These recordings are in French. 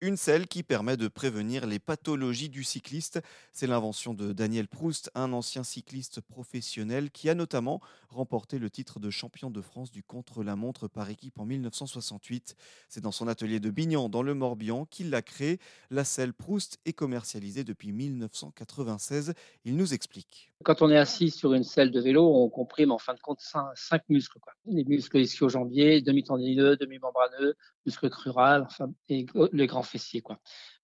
Une selle qui permet de prévenir les pathologies du cycliste. C'est l'invention de Daniel Proust, un ancien cycliste professionnel qui a notamment remporté le titre de champion de France du contre-la-montre par équipe en 1968. C'est dans son atelier de Bignan, dans le Morbihan, qu'il l'a créé. La selle Proust est commercialisée depuis 1996. Il nous explique. Quand on est assis sur une selle de vélo, on comprime en fin de compte cinq, muscles. Les muscles ischio-jambiers, demi-tendineux, demi-membraneux, muscles crural, enfin, et les grands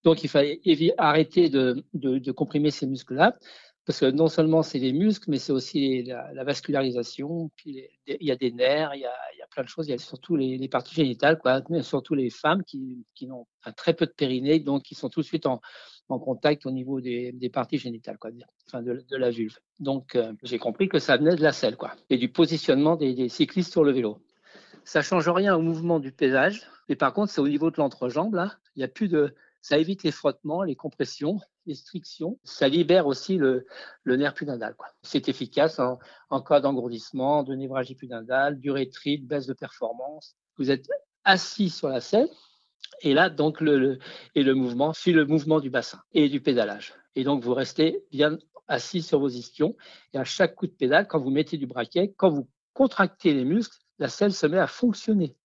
Donc il fallait arrêter de, comprimer ces muscles-là, parce que non seulement c'est les muscles, mais c'est aussi la, vascularisation, il y a des nerfs, il y a, plein de choses, il y a surtout les, parties génitales, surtout les femmes qui, qui ont un très peu de périnée, donc qui sont tout de suite en, contact au niveau des, parties génitales, de, la vulve. Donc euh, j'ai compris que ça venait de la selle, et du positionnement des cyclistes sur le vélo. Ça change rien au mouvement du pédage, mais par contre, c'est au niveau de l'entrejambe, là, il y a plus de, ça évite les frottements, les compressions, les strictions. Ça libère aussi le, nerf pudendal. C'est efficace en, cas d'engourdissement, de névralgie pudendale, d'urétrite, baisse de performance. Vous êtes assis sur la selle, et là, donc, le, le, et le mouvement suit le mouvement du bassin et du pédalage. Et donc, vous restez bien assis sur vos ischions. Et à chaque coup de pédale, quand vous mettez du braquet, quand vous contractez les muscles, la selle se met à fonctionner.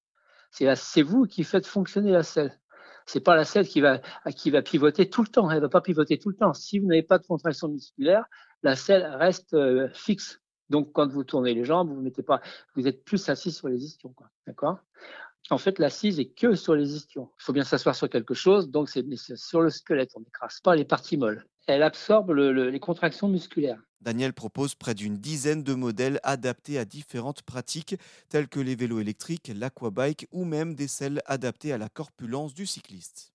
C'est vous qui faites fonctionner la selle. C'est pas la selle qui va, qui va pivoter tout le temps. Elle va pas pivoter tout le temps. Si vous n'avez pas de contraction musculaire, la selle reste euh, fixe. Donc, quand vous tournez les jambes, vous mettez pas, vous êtes plus assis sur les ischions? En fait, l'assise est que sur les ischions. Il faut bien s'asseoir sur quelque chose, donc c'est sur le squelette. On n'écrase pas les parties molles. Elle absorbe le, les contractions musculaires. Daniel propose près d'une dizaine de modèles adaptés à différentes pratiques, telles que les vélos électriques, l'aquabike ou même des selles adaptées à la corpulence du cycliste.